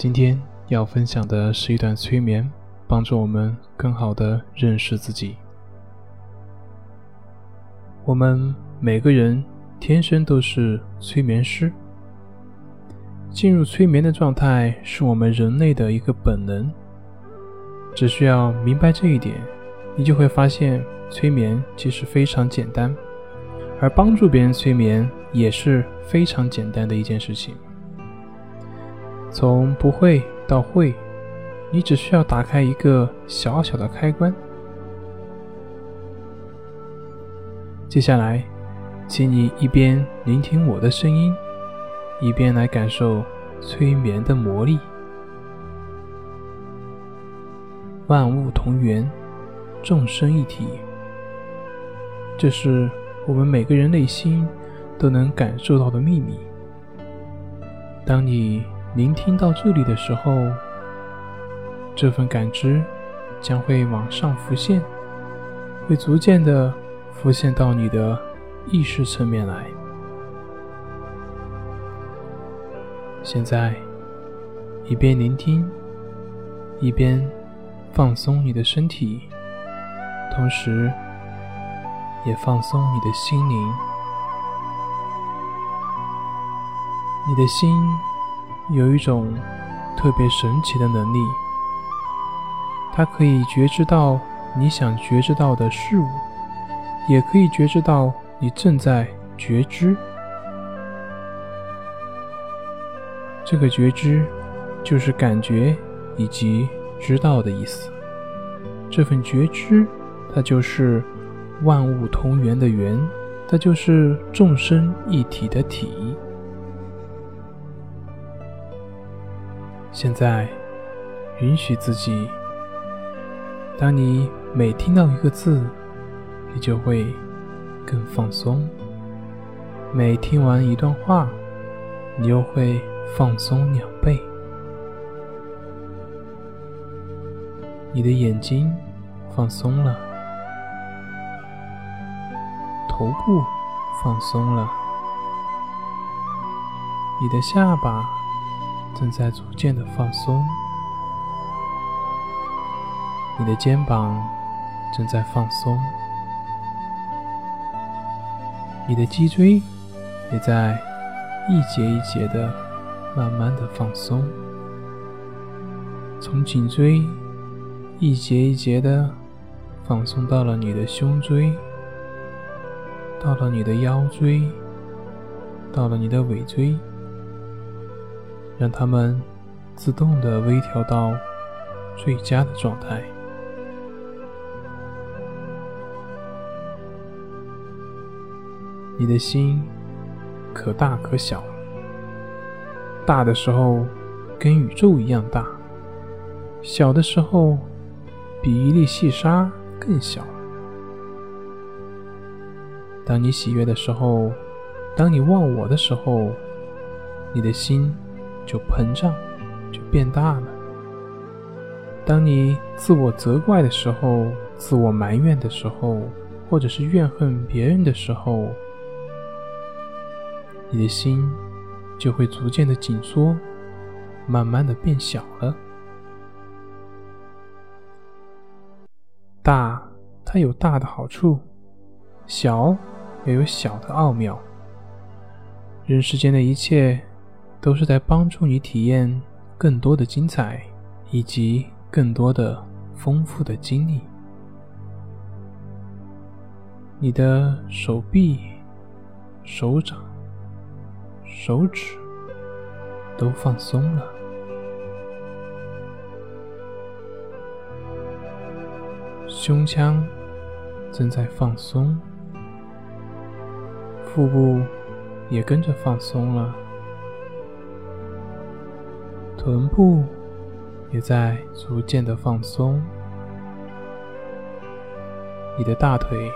今天要分享的是一段催眠，帮助我们更好的认识自己。我们每个人天生都是催眠师。进入催眠的状态是我们人类的一个本能。只需要明白这一点，你就会发现催眠其实非常简单，而帮助别人催眠也是非常简单的一件事情。从不会到会，你只需要打开一个小小的开关。接下来，请你一边聆听我的声音，一边来感受催眠的魔力。万物同源，众生一体，这是我们每个人内心都能感受到的秘密。当你。聆听到这里的时候，这份感知将会往上浮现，会逐渐的浮现到你的意识层面来。现在，一边聆听，一边放松你的身体，同时也放松你的心灵，你的心。有一种特别神奇的能力，它可以觉知到你想觉知到的事物，也可以觉知到你正在觉知。这个觉知就是感觉以及知道的意思。这份觉知，它就是万物同源的源，它就是众生一体的体。现在，允许自己。当你每听到一个字，你就会更放松；每听完一段话，你又会放松两倍。你的眼睛放松了，头部放松了，你的下巴。正在逐渐的放松，你的肩膀正在放松，你的脊椎也在一节一节的慢慢的放松，从颈椎一节一节的放松到了你的胸椎，到了你的腰椎，到了你的尾椎。让它们自动的微调到最佳的状态。你的心可大可小，大的时候跟宇宙一样大，小的时候比一粒细沙更小。当你喜悦的时候，当你忘我的时候，你的心。就膨胀，就变大了。当你自我责怪的时候，自我埋怨的时候，或者是怨恨别人的时候，你的心就会逐渐的紧缩，慢慢的变小了。大，它有大的好处；小，也有小的奥妙。人世间的一切。都是在帮助你体验更多的精彩，以及更多的丰富的经历。你的手臂、手掌、手指都放松了，胸腔正在放松，腹部也跟着放松了。臀部也在逐渐的放松，你的大腿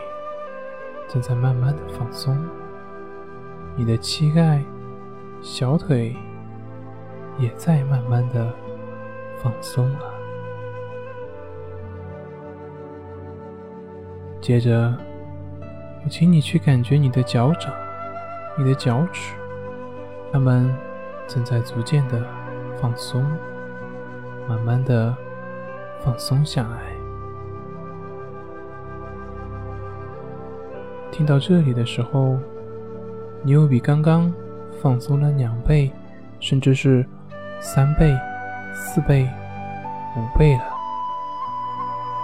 正在慢慢的放松，你的膝盖、小腿也在慢慢的放松了。接着，我请你去感觉你的脚掌、你的脚趾，它们正在逐渐的。放松，慢慢的放松下来。听到这里的时候，你又比刚刚放松了两倍，甚至是三倍、四倍、五倍了。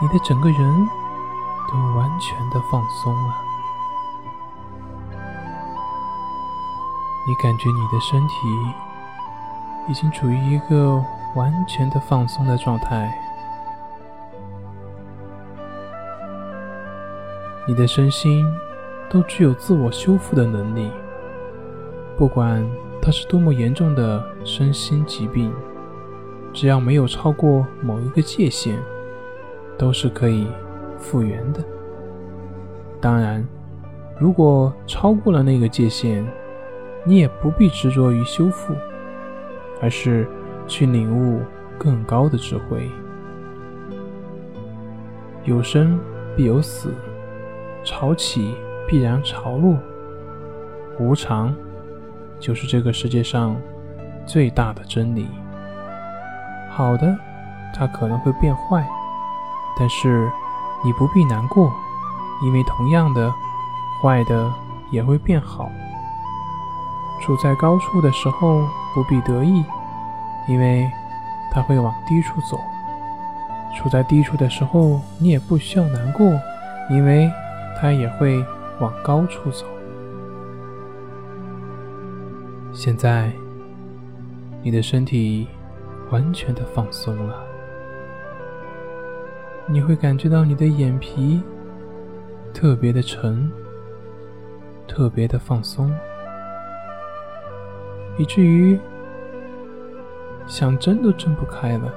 你的整个人都完全的放松了，你感觉你的身体已经处于一个完全的放松的状态，你的身心都具有自我修复的能力。不管它是多么严重的身心疾病，只要没有超过某一个界限。都是可以复原的。当然，如果超过了那个界限，你也不必执着于修复，而是去领悟更高的智慧。有生必有死，潮起必然潮落，无常就是这个世界上最大的真理。好的，它可能会变坏。但是，你不必难过，因为同样的，坏的也会变好。处在高处的时候不必得意，因为它会往低处走；处在低处的时候，你也不需要难过，因为它也会往高处走。现在，你的身体完全的放松了。你会感觉到你的眼皮特别的沉，特别的放松，以至于想睁都睁不开了。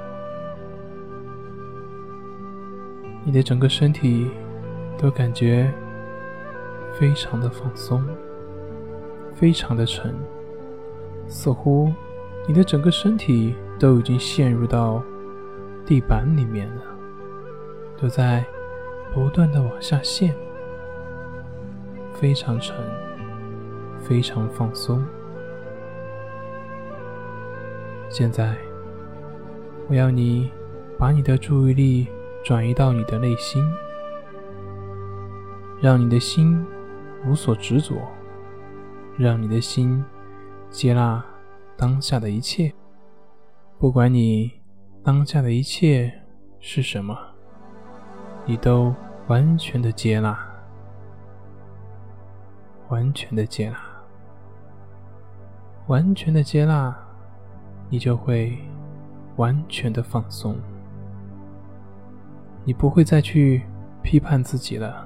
你的整个身体都感觉非常的放松，非常的沉，似乎你的整个身体都已经陷入到地板里面了。都在不断的往下陷，非常沉，非常放松。现在，我要你把你的注意力转移到你的内心，让你的心无所执着，让你的心接纳当下的一切，不管你当下的一切是什么。你都完全的接纳，完全的接纳，完全的接纳，你就会完全的放松。你不会再去批判自己了，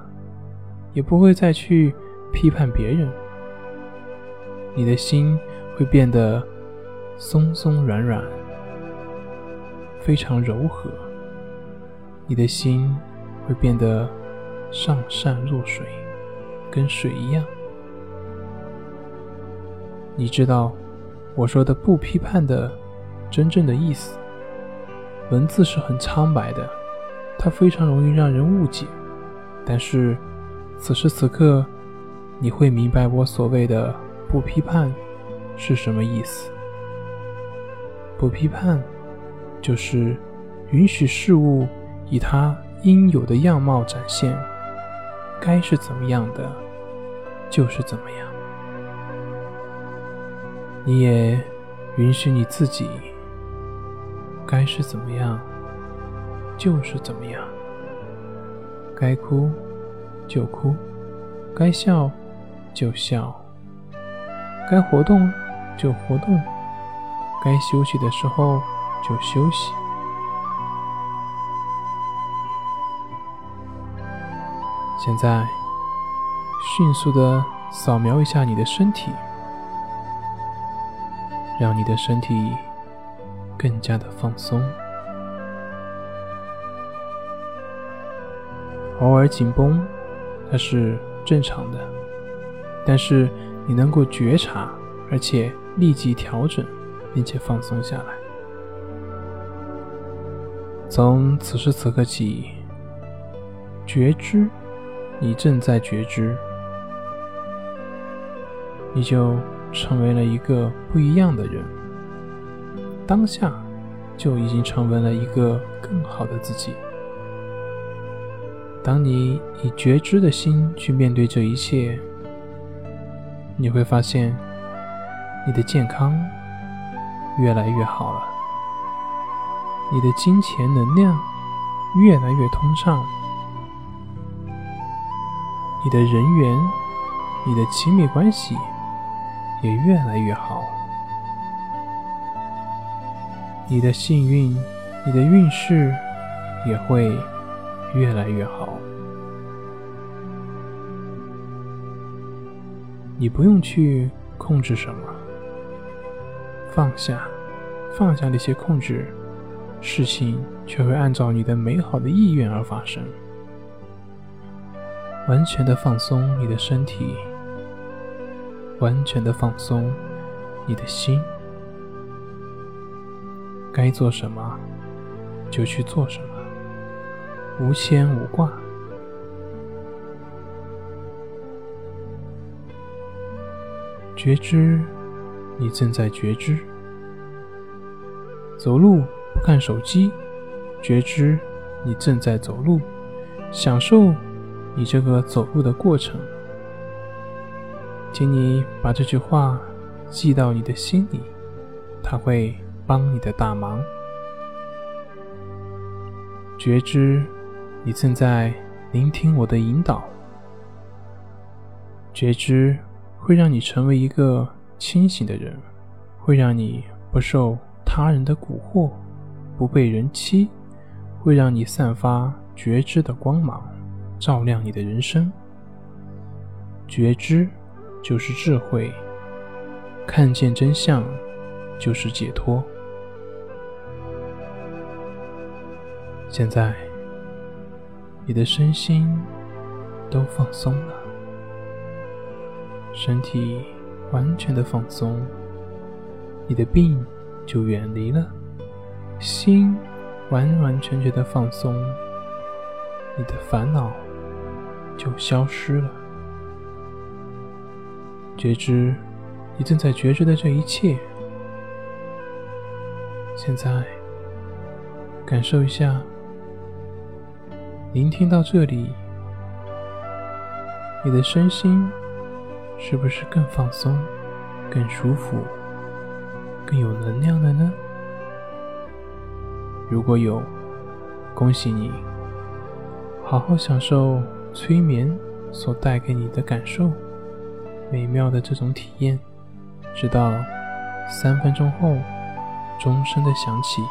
也不会再去批判别人。你的心会变得松松软软，非常柔和。你的心。会变得上善若水，跟水一样。你知道我说的不批判的真正的意思。文字是很苍白的，它非常容易让人误解。但是此时此刻，你会明白我所谓的不批判是什么意思。不批判，就是允许事物以它。应有的样貌展现，该是怎么样的，就是怎么样。你也允许你自己，该是怎么样，就是怎么样。该哭就哭，该笑就笑，该活动就活动，该休息的时候就休息。现在，迅速的扫描一下你的身体，让你的身体更加的放松。偶尔紧绷，它是正常的，但是你能够觉察，而且立即调整，并且放松下来。从此时此刻起，觉知。你正在觉知，你就成为了一个不一样的人。当下就已经成为了一个更好的自己。当你以觉知的心去面对这一切，你会发现你的健康越来越好了，你的金钱能量越来越通畅，你的人缘、你的亲密关系也越来越好，你的幸运、你的运势也会越来越好。你不用去控制什么，放下，放下那些控制，事情却会按照你的美好的意愿而发生。完全的放松你的身体，完全的放松你的心，该做什么就去做什么，无牵无挂。觉知，你正在觉知。走路不看手机，觉知你正在走路，享受你这个走路的过程。请你把这句话记到你的心里，它会帮你的大忙。觉知，你正在聆听我的引导。觉知。会让你成为一个清醒的人，会让你不受他人的蛊惑，不被人欺，会让你散发觉知的光芒，照亮你的人生。觉知就是智慧，看见真相就是解脱。现在，你的身心都放松了。身体完全的放松，你的病就远离了；心完完全全的放松，你的烦恼就消失了。觉知你正在觉知的这一切，现在感受一下，聆听到这里，你的身心。是不是更放松、更舒服、更有能量了呢？如果有，恭喜你，好好享受催眠所带给你的感受，美妙的这种体验。直到三分钟后，钟声的响起。